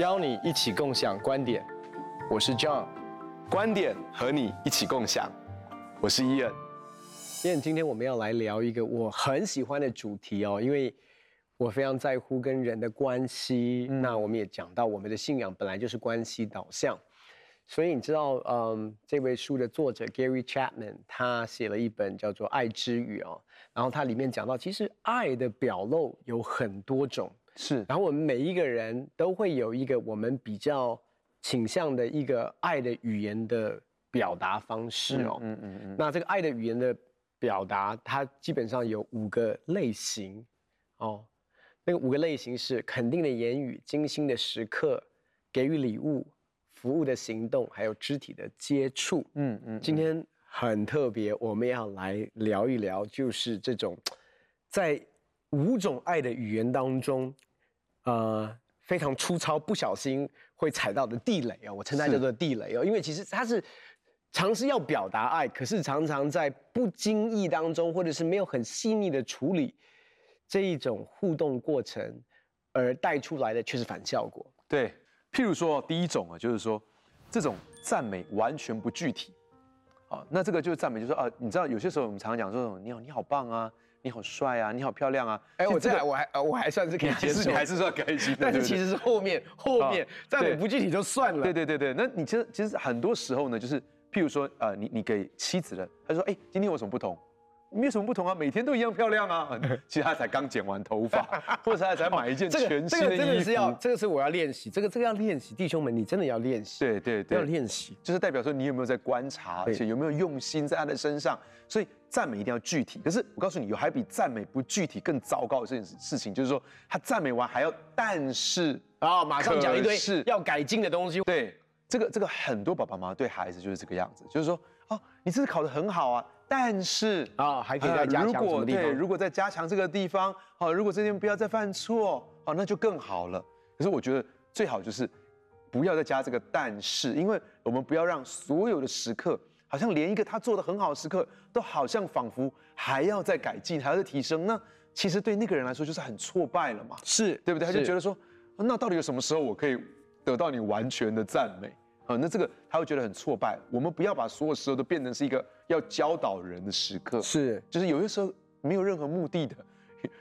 邀你一起共享观点，我是 John，观点和你一起共享，我是 Ian。Ian，今天我们要来聊一个我很喜欢的主题哦，因为我非常在乎跟人的关系。嗯、那我们也讲到，我们的信仰本来就是关系导向，所以你知道，嗯，这位书的作者 Gary Chapman 他写了一本叫做《爱之语》哦，然后它里面讲到，其实爱的表露有很多种。是，然后我们每一个人都会有一个我们比较倾向的一个爱的语言的表达方式哦。嗯嗯嗯，嗯。那这个爱的语言的表达，它基本上有五个类型哦。那个五个类型是肯定的言语、精心的时刻、给予礼物、服务的行动，还有肢体的接触。嗯嗯。今天很特别，我们要来聊一聊，就是这种在。五种爱的语言当中，呃，非常粗糙，不小心会踩到的地雷哦，我称它叫做地雷哦，因为其实它是尝试要表达爱，可是常常在不经意当中，或者是没有很细腻的处理这一种互动过程，而带出来的却是反效果。对，譬如说第一种啊，就是说这种赞美完全不具体，啊，那这个就是赞美，就是说啊，你知道有些时候我们常常讲说，你好，你好棒啊。你好帅啊！你好漂亮啊！哎，我这个我还我还算是可以接受，你还是算开心。但是其实是后面后面再、哦不具体就算了。对对对对，那你其实其实很多时候呢，就是譬如说呃，你你给妻子的，他说哎，今天有什么不同？没有什么不同啊，每天都一样漂亮啊。其实他才刚剪完头发，或者他才买一件全新的衣服。这个真的是要，这个是我要练习，这个这个要练习，弟兄们，你真的要练习。对对对，要练习，就是代表说你有没有在观察，而且有没有用心在他的身上。所以赞美一定要具体。可是我告诉你，有还比赞美不具体更糟糕的这件事情，就是说他赞美完还要但是啊，马上讲一堆是要改进的东西。对，这个这个很多爸爸妈妈对孩子就是这个样子，就是说哦，你这次考得很好啊。但是啊，还可以再加强什么地方？如果对，如果再加强这个地方，好，如果这边不要再犯错，好，那就更好了。可是我觉得最好就是不要再加这个但是，因为我们不要让所有的时刻，好像连一个他做的很好的时刻，都好像仿佛还要再改进，还要再提升。那其实对那个人来说就是很挫败了嘛，是对不对？他就觉得说，那到底有什么时候我可以得到你完全的赞美？啊，那这个他会觉得很挫败。我们不要把所有时候都变成是一个要教导人的时刻，是，就是有些时候没有任何目的的，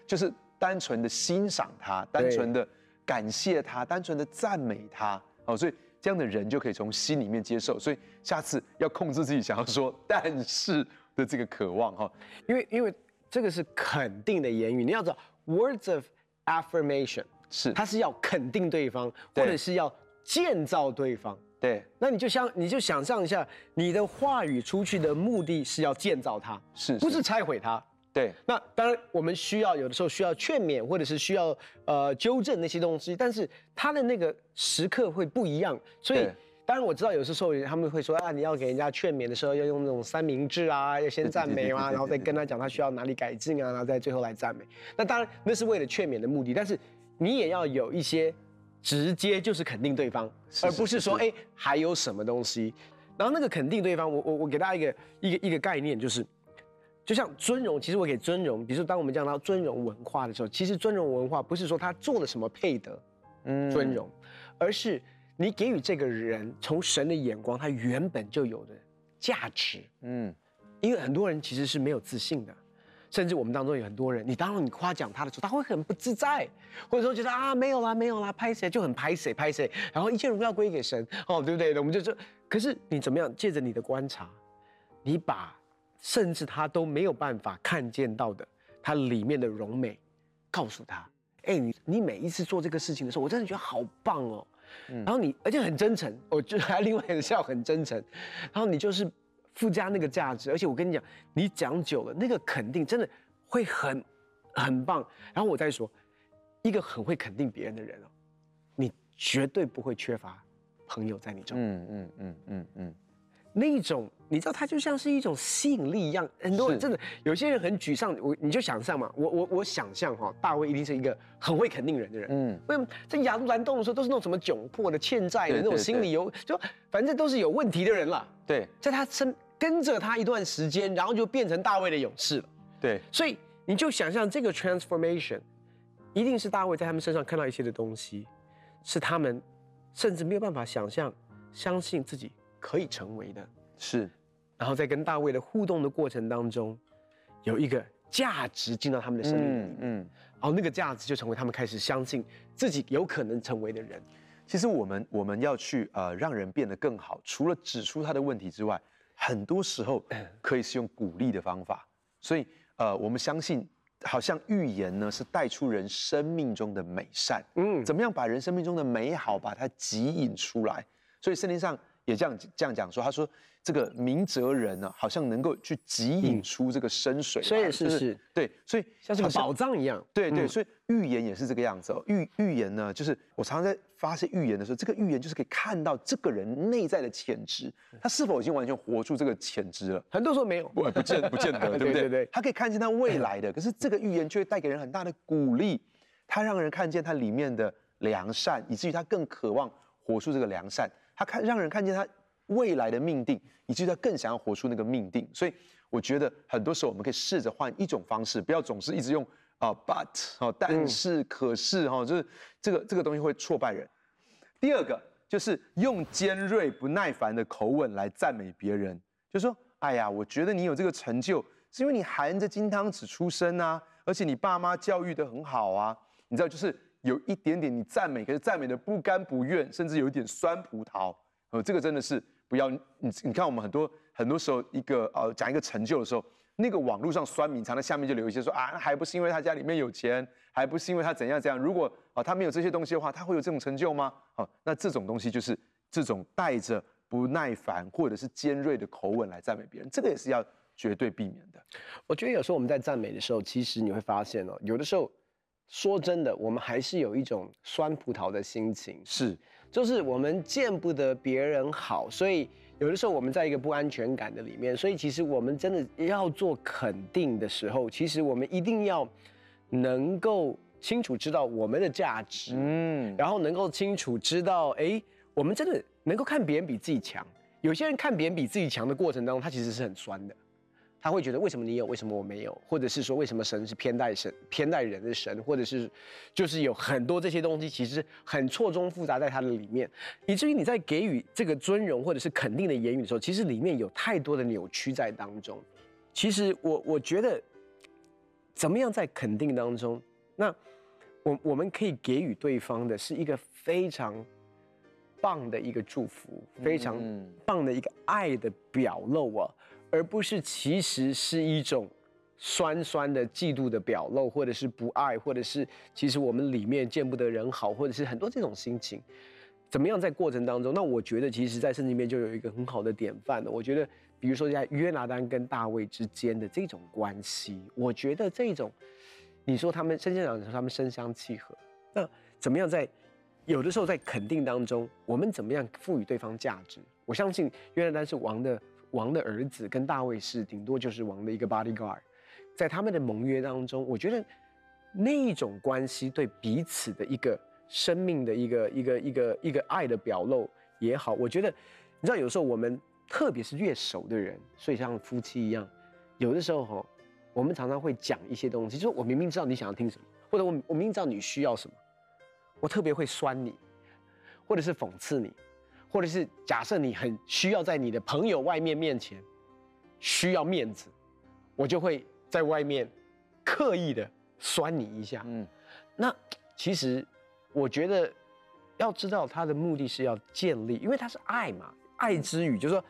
就是单纯的欣赏他，单纯的感谢他，单纯的赞美他。哦，所以这样的人就可以从心里面接受。所以下次要控制自己想要说但是的这个渴望哈，因为因为这个是肯定的言语，你要知道 words of affirmation 是，它是要肯定对方，或者是要建造对方。对，那你就像，你就想象一下，你的话语出去的目的是要建造它，是，不是拆毁它？对。那当然，我们需要有的时候需要劝勉，或者是需要呃纠正那些东西，但是他的那个时刻会不一样。所以，当然我知道有时候他们会说啊，你要给人家劝勉的时候要用那种三明治啊，要先赞美啊，然后再跟他讲他需要哪里改进啊，然后再最后来赞美。那当然那是为了劝勉的目的，但是你也要有一些。直接就是肯定对方，而不是说哎还有什么东西。然后那个肯定对方，我我我给大家一个一个一个概念，就是就像尊荣，其实我给尊荣，比如说当我们讲到尊荣文化的时候，其实尊荣文化不是说他做了什么配得嗯尊荣，而是你给予这个人从神的眼光他原本就有的价值嗯，因为很多人其实是没有自信的。甚至我们当中有很多人，你当你夸奖他的时候，他会很不自在，或者说觉得啊没有啦没有啦，拍谁就很拍谁拍谁，然后一切荣耀归给神哦，对不对？我们就说，可是你怎么样？借着你的观察，你把甚至他都没有办法看见到的他里面的荣美，告诉他，哎，你你每一次做这个事情的时候，我真的觉得好棒哦，然后你而且很真诚，我就还另外一个笑很真诚，然后你就是。附加那个价值，而且我跟你讲，你讲久了，那个肯定真的会很很棒。然后我再说，一个很会肯定别人的人哦，你绝对不会缺乏朋友在你中。嗯嗯嗯嗯嗯，那一种你知道，它就像是一种吸引力一样。很多人真的，有些人很沮丧，我你就想象嘛，我我我想象哈，大卫一定是一个很会肯定人的人。嗯，为什么在亚杜兰洞的时候都是那种什么窘迫的、欠债的那种心理有，就反正都是有问题的人了。对，在他身。跟着他一段时间，然后就变成大卫的勇士了。对，所以你就想象这个 transformation，一定是大卫在他们身上看到一些的东西，是他们甚至没有办法想象、相信自己可以成为的。是，然后在跟大卫的互动的过程当中，有一个价值进到他们的生命里面，嗯，然后那个价值就成为他们开始相信自己有可能成为的人。其实我们我们要去呃让人变得更好，除了指出他的问题之外，很多时候可以是用鼓励的方法。所以呃我们相信，好像预言呢是带出人生命中的美善，嗯，怎么样把人生命中的美好把它吸引出来？所以圣经上。也这样这样讲说，他说这个明哲人呢、啊，好像能够去汲引出这个深水，所以是是，对，所以像这个宝藏一样，对对，所以预言也是这个样子哦。预预言呢，就是我常常在发现预言的时候，这个预言就是可以看到这个人内在的潜质，他是否已经完全活出这个潜质了？很多时候没有，不不见不见得，对不对？对对对，他可以看见他未来的，可是这个预言却会带给人很大的鼓励，他让人看见他里面的良善，以至于他更渴望活出这个良善。他看让人看见他未来的命定，以及他更想要活出那个命定。所以我觉得很多时候我们可以试着换一种方式，不要总是一直用啊、呃、but 哦，但是可是哈、哦，就是这个这个东西会挫败人。第二个就是用尖锐不耐烦的口吻来赞美别人，就说哎呀，我觉得你有这个成就，是因为你含着金汤匙出生啊，而且你爸妈教育的很好啊，你知道就是。有一点点你赞美，可是赞美的不甘不愿，甚至有一点酸葡萄。呃，这个真的是不要你。你看我们很多很多时候，一个呃讲一个成就的时候，那个网络上酸民常在下面就留一些说啊，还不是因为他家里面有钱，还不是因为他怎样怎样。如果啊他没有这些东西的话，他会有这种成就吗？好，那这种东西就是这种带着不耐烦或者是尖锐的口吻来赞美别人，这个也是要绝对避免的。我觉得有时候我们在赞美的时候，其实你会发现哦，有的时候。说真的，我们还是有一种酸葡萄的心情，是，就是我们见不得别人好，所以有的时候我们在一个不安全感的里面，所以其实我们真的要做肯定的时候，其实我们一定要能够清楚知道我们的价值，嗯，然后能够清楚知道，哎，我们真的能够看别人比自己强。有些人看别人比自己强的过程当中，他其实是很酸的。他会觉得为什么你有，为什么我没有，或者是说为什么神是偏待神、偏待人的神，或者是就是有很多这些东西，其实很错综复杂在他的里面，以至于你在给予这个尊荣或者是肯定的言语的时候，其实里面有太多的扭曲在当中。其实我我觉得，怎么样在肯定当中，那我我们可以给予对方的是一个非常棒的一个祝福，非常棒的一个爱的表露啊。而不是，其实是一种酸酸的嫉妒的表露，或者是不爱，或者是其实我们里面见不得人好，或者是很多这种心情，怎么样在过程当中？那我觉得，其实，在圣经里面就有一个很好的典范的。我觉得，比如说在约拿单跟大卫之间的这种关系，我觉得这种，你说他们圣经讲说他们身相契合，那怎么样在有的时候在肯定当中，我们怎么样赋予对方价值？我相信约拿单是王的。王的儿子跟大卫是顶多就是王的一个 bodyguard，在他们的盟约当中，我觉得那一种关系对彼此的一个生命的一个一个一个一个爱的表露也好，我觉得你知道有时候我们特别是越熟的人，所以像夫妻一样，有的时候哈，我们常常会讲一些东西，就是我明明知道你想要听什么，或者我我明明知道你需要什么，我特别会酸你，或者是讽刺你。或者是假设你很需要在你的朋友外面面前需要面子，我就会在外面刻意的酸你一下。嗯，那其实我觉得要知道他的目的是要建立，因为他是爱嘛，爱之语就是说，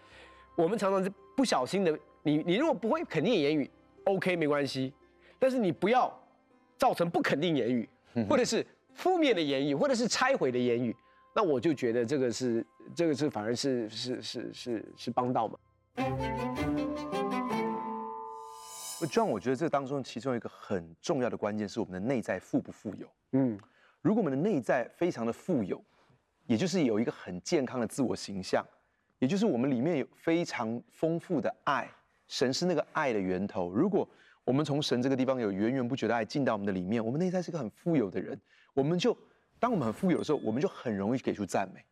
我们常常是不小心的，你你如果不会肯定言语，OK 没关系，但是你不要造成不肯定言语，或者是负面的言语，或者是拆毁的言语。那我就觉得这个是，这个是反而是是是是是帮到嘛。John，我觉得这当中其中一个很重要的关键是我们的内在富不富有。嗯，如果我们的内在非常的富有，也就是有一个很健康的自我形象，也就是我们里面有非常丰富的爱，神是那个爱的源头。如果我们从神这个地方有源源不绝的爱进到我们的里面，我们内在是个很富有的人，我们就。当我们很富有的时候，我们就很容易给出赞美。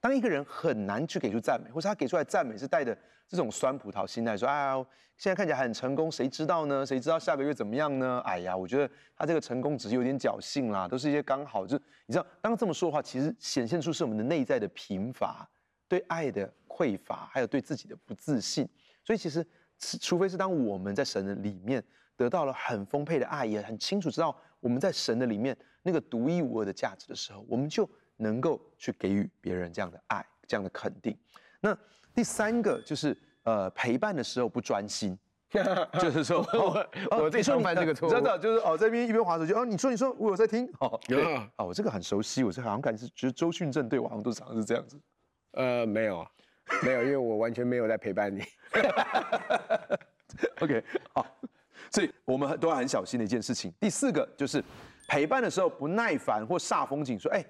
当一个人很难去给出赞美，或是他给出来赞美是带着这种酸葡萄心态，说：“哎呀，现在看起来很成功，谁知道呢？谁知道下个月怎么样呢？”哎呀，我觉得他这个成功只是有点侥幸啦，都是一些刚好。就你知道，当这么说的话，其实显现出是我们的内在的贫乏，对爱的匮乏，还有对自己的不自信。所以其实，除非是当我们在神的里面得到了很丰沛的爱，也很清楚知道我们在神的里面那个独一无二的价值的时候，我们就。能够去给予别人这样的爱，这样的肯定。那第三个就是呃陪伴的时候不专心，就是说我我最常犯这个错误，真的就是哦在一边一边划手机哦，你说你说我有在听哦，对啊，我这个很熟悉，我这好像感觉是觉得周迅正对我好像都常常是这样子。呃没有啊，没有，因为我完全没有在陪伴你。OK 好，所以我们都要很小心的一件事情。第四个就是陪伴的时候不耐烦或煞风景，说哎。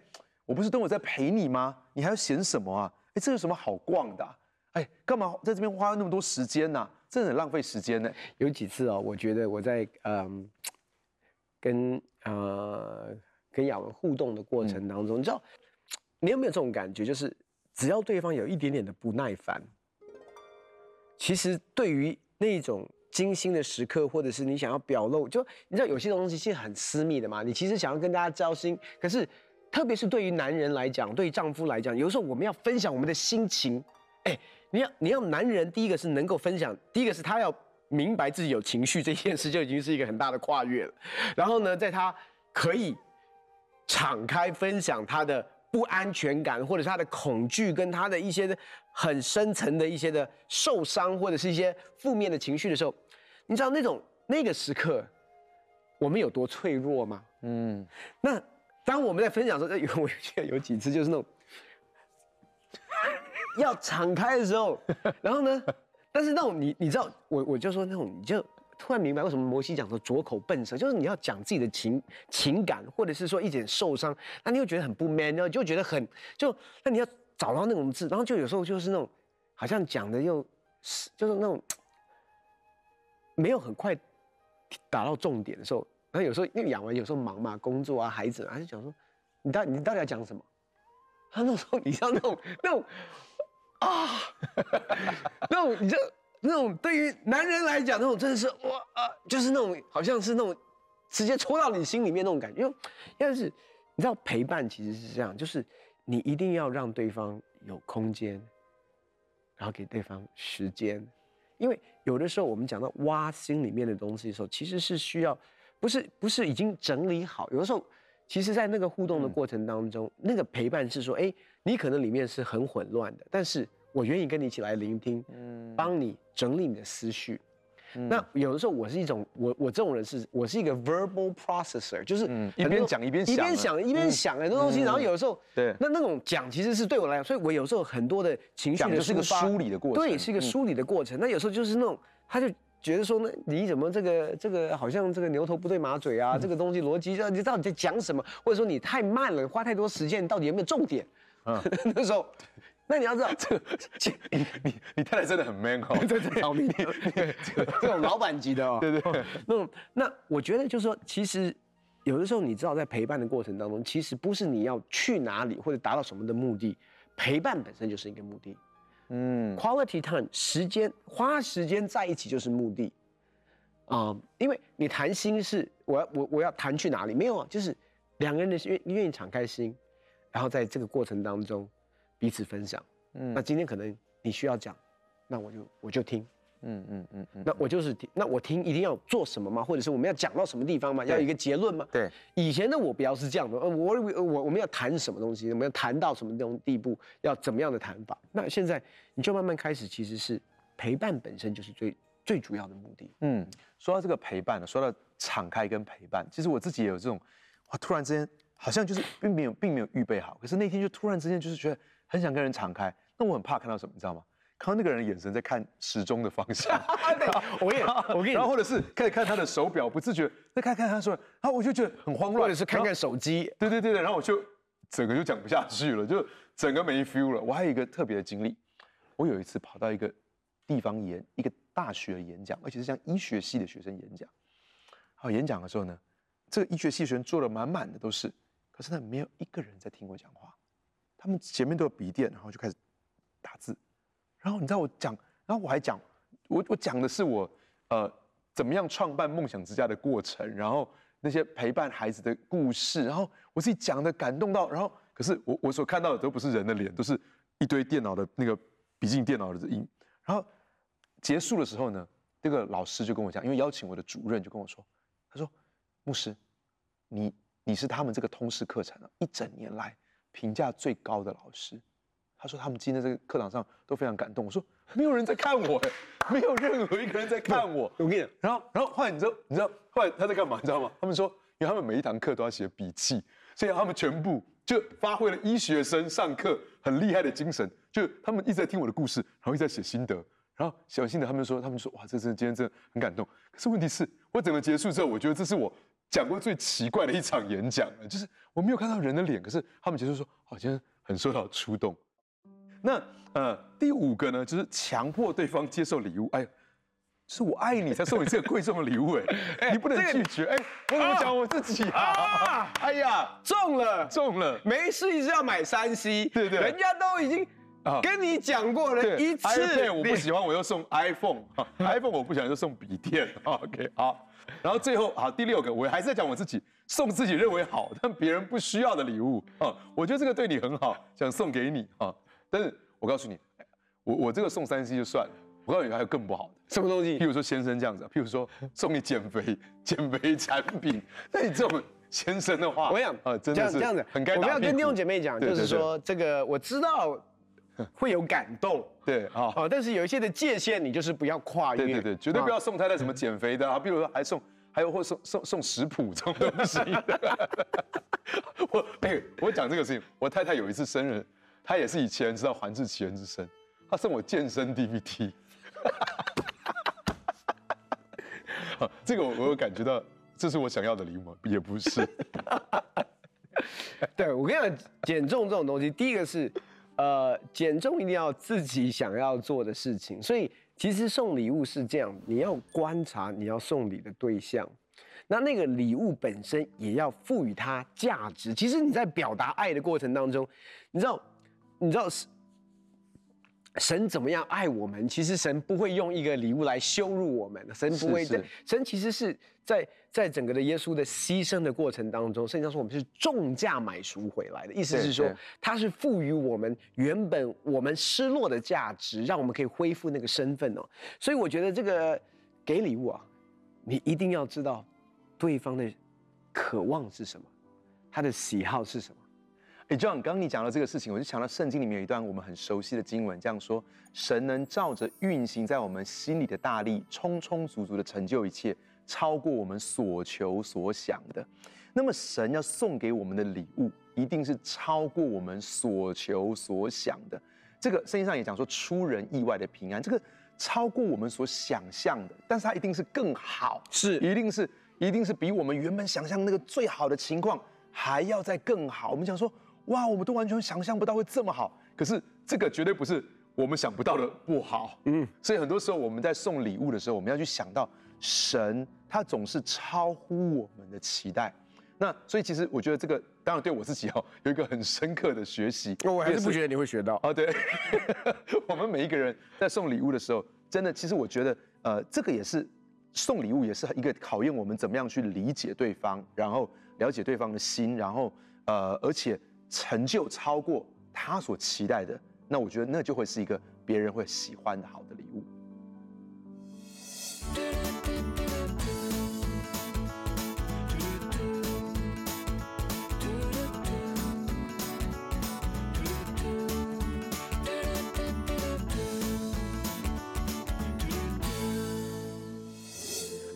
我不是等我在陪你吗？你还要嫌什么啊？哎，这有什么好逛的啊？哎，干嘛在这边花那么多时间呢？真的很浪费时间呢。有几次哦，我觉得我在嗯跟呃跟雅文互动的过程当中，嗯，你知道，你有没有这种感觉？就是只要对方有一点点的不耐烦，其实对于那种精心的时刻，或者是你想要表露，就你知道有些东西是很私密的嘛，你其实想要跟大家交心，可是。特别是对于男人来讲，对于丈夫来讲，有时候我们要分享我们的心情，哎，你要你要男人，第一个是能够分享，第一个是他要明白自己有情绪这件事就已经是一个很大的跨越了。然后呢，在他可以敞开分享他的不安全感，或者是他的恐惧，跟他的一些很深层的一些的受伤，或者是一些负面的情绪的时候，你知道那种那个时刻，我们有多脆弱吗？嗯，那。当我们在分享的时候，有我记得有几次就是那种要敞开的时候，然后呢，但是那种你你知道，我我就说那种你就突然明白为什么摩西讲说拙口笨舌，就是你要讲自己的情情感，或者是说一点受伤，那你又觉得很不 man，然后就觉得很就那你要找到那种字，然后就有时候就是那种好像讲的又是就是那种没有很快打到重点的时候。然后有时候因为养完有时候忙嘛，工作啊，孩子啊，他就讲说，你到你到底要讲什么？他那时候你像那种那种啊，那种 你就那种对于男人来讲那种真的是哇啊，就是那种好像是那种直接戳到你心里面那种感觉。因为要是你知道陪伴其实是这样，就是你一定要让对方有空间，然后给对方时间，因为有的时候我们讲到挖心里面的东西的时候，其实是需要。不是不是已经整理好，有的时候，其实，在那个互动的过程当中，嗯、那个陪伴是说，哎，你可能里面是很混乱的，但是我愿意跟你一起来聆听，嗯，帮你整理你的思绪。嗯、那有的时候，我是一种，我我这种人是，我是一个 verbal processor，就是、嗯、一边讲一边想，一边想一边想很多东西，然后有的时候，对，那那种讲其实是对我来讲，所以我有时候很多的情绪的就是个梳理的过程，对，是一个梳理的过程。那有时候就是那种，他就。觉得说呢，你怎么这个这个好像这个牛头不对马嘴啊？嗯、这个东西逻辑，你到底在讲什么？或者说你太慢了，花太多时间，到底有没有重点？嗯，那时候，那你要知道，这个 你你你太太真的很 man 哦，对对，挑命，这种老板级的哦，对对。对，那种那我觉得就是说，其实有的时候你知道，在陪伴的过程当中，其实不是你要去哪里或者达到什么的目的，陪伴本身就是一个目的。嗯，quality time 时间花时间在一起就是目的，啊、嗯，因为你谈心是我要我我要谈去哪里？没有啊，就是两个人的愿愿意敞开心，然后在这个过程当中彼此分享。嗯，那今天可能你需要讲，那我就我就听。嗯嗯嗯嗯，那我就是听，那我听一定要做什么吗？或者是我们要讲到什么地方吗？要有一个结论吗？对，以前的我比较是这样的，呃，我我我们要谈什么东西？我们要谈到什么那种地步？要怎么样的谈法？那现在你就慢慢开始，其实是陪伴本身就是最最主要的目的。嗯，说到这个陪伴呢，说到敞开跟陪伴，其实我自己也有这种，我，突然之间好像就是并没有并没有预备好，可是那天就突然之间就是觉得很想跟人敞开，那我很怕看到什么，你知道吗？看到那个人的眼神在看时钟的方向，对，我也，我跟你，然后或者是开始看他的手表，不自觉再看看他说，然后我就觉得很慌乱，或者是看看手机，对对对对，然后我就整个就讲不下去了，就整个没 feel 了。我还有一个特别的经历，我有一次跑到一个地方演一个大学的演讲，而且是像医学系的学生演讲。好，演讲的时候呢，这个医学系学生坐的满满的都是，可是呢，没有一个人在听我讲话。他们前面都有笔电，然后就开始打字。然后你知道我讲，然后我还讲，我我讲的是我呃怎么样创办梦想之家的过程，然后那些陪伴孩子的故事，然后我自己讲的感动到，然后可是我我所看到的都不是人的脸，都是一堆电脑的那个笔记电脑的音。然后结束的时候呢，这个老师就跟我讲，因为邀请我的主任就跟我说，他说牧师，你你是他们这个通识课程啊一整年来评价最高的老师。他说他们今天在这个课堂上都非常感动。我说没有人在看我，没有任何一个人在看我。我跟你讲，然后然后后来你知道你知道后来他在干嘛？你知道吗？他们说，因为他们每一堂课都要写笔记，所以他们全部就发挥了医学生上课很厉害的精神，就他们一直在听我的故事，然后一直在写心得，然后写完心得，他们说他们说哇，这真今天真的很感动。可是问题是，我整个结束之后，我觉得这是我讲过最奇怪的一场演讲了，就是我没有看到人的脸，可是他们结束说，好像很受到触动。那呃，第五个呢，就是强迫对方接受礼物。哎，是我爱你才送你这个贵重的礼物，哎，你不能拒绝。哎，我怎么讲我自己啊？哎呀，中了，中了，没事一直要买三 C，对对，人家都已经跟你讲过了一次。iPad 我不喜欢，我又送 iPhone，iPhone 我不喜欢就送笔电。OK，好，然后最后好第六个，我还是在讲我自己送自己认为好但别人不需要的礼物啊，我觉得这个对你很好，想送给你啊。但是我告诉你，我我这个送三 C 就算了，我告诉你还有更不好的，什么东西？譬如说先生这样子，譬如说送你减肥减肥产品，那你这种先生的话，我想啊，真的是这样子，很该。我们要跟弟兄姐妹讲，就是说这个我知道 会有感动，对啊，啊，但是有一些的界限你就是不要跨越，对对对，绝对不要送太太什么减肥的啊，比如说还送还有或送送送食谱这种东西。我哎，我讲这个事情，我太太有一次生日。她也是以其人之道还治其人之身，她送我健身 DVD，这个我我有感觉到，这是我想要的礼物吗？也不是。对，我跟你讲，减重这种东西，第一个是，呃，减重一定要自己想要做的事情，所以其实送礼物是这样，你要观察你要送礼的对象，那那个礼物本身也要赋予它价值。其实你在表达爱的过程当中，你知道。你知道是神神怎么样爱我们？其实神不会用一个礼物来羞辱我们，神不会的。神其实是在在整个的耶稣的牺牲的过程当中，圣经上说我们是重价买赎回来的，意思是说他是赋予我们原本我们失落的价值，让我们可以恢复那个身份哦。所以我觉得这个给礼物啊，你一定要知道对方的渴望是什么，他的喜好是什么。哎，John，刚刚你讲到这个事情，我就想到圣经里面有一段我们很熟悉的经文，这样说：神能照着运行在我们心里的大力，充充足足的成就一切，超过我们所求所想的。那么，神要送给我们的礼物，一定是超过我们所求所想的。这个圣经上也讲说，出人意外的平安，这个超过我们所想象的，但是它一定是更好，是，一定是，一定是比我们原本想象那个最好的情况还要再更好。我们讲说。哇，我们都完全想象不到会这么好，可是这个绝对不是我们想不到的不好，嗯，所以很多时候我们在送礼物的时候，我们要去想到神他总是超乎我们的期待，那所以其实我觉得这个当然对我自己哦有一个很深刻的学习，我还是不觉得你会学到。啊，对，我们每一个人在送礼物的时候，真的其实我觉得呃这个也是送礼物也是一个考验我们怎么样去理解对方，然后了解对方的心，然后呃而且。成就超过他所期待的，那我觉得那就会是一个别人会喜欢的好的礼物。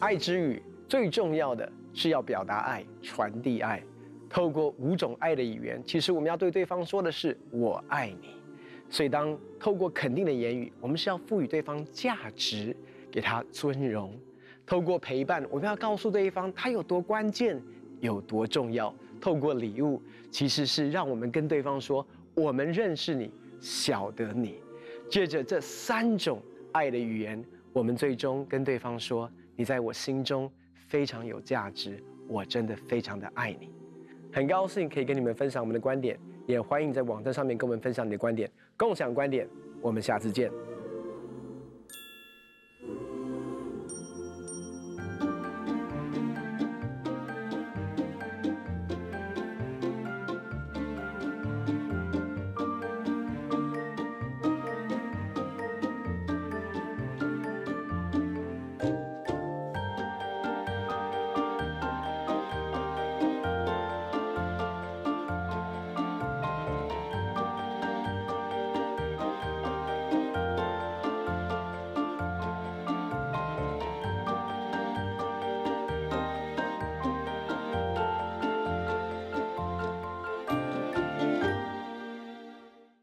爱之语最重要的是要表达爱，传递爱。透过五种爱的语言，其实我们要对对方说的是“我爱你”。所以，当透过肯定的言语，我们是要赋予对方价值，给他尊荣；透过陪伴，我们要告诉对方他有多关键、有多重要；透过礼物，其实是让我们跟对方说我们认识你、晓得你。借着这三种爱的语言，我们最终跟对方说：“你在我心中非常有价值，我真的非常的爱你。”很高兴可以跟你们分享我们的观点，也欢迎在网站上面跟我们分享你的观点，共享观点。我们下次见。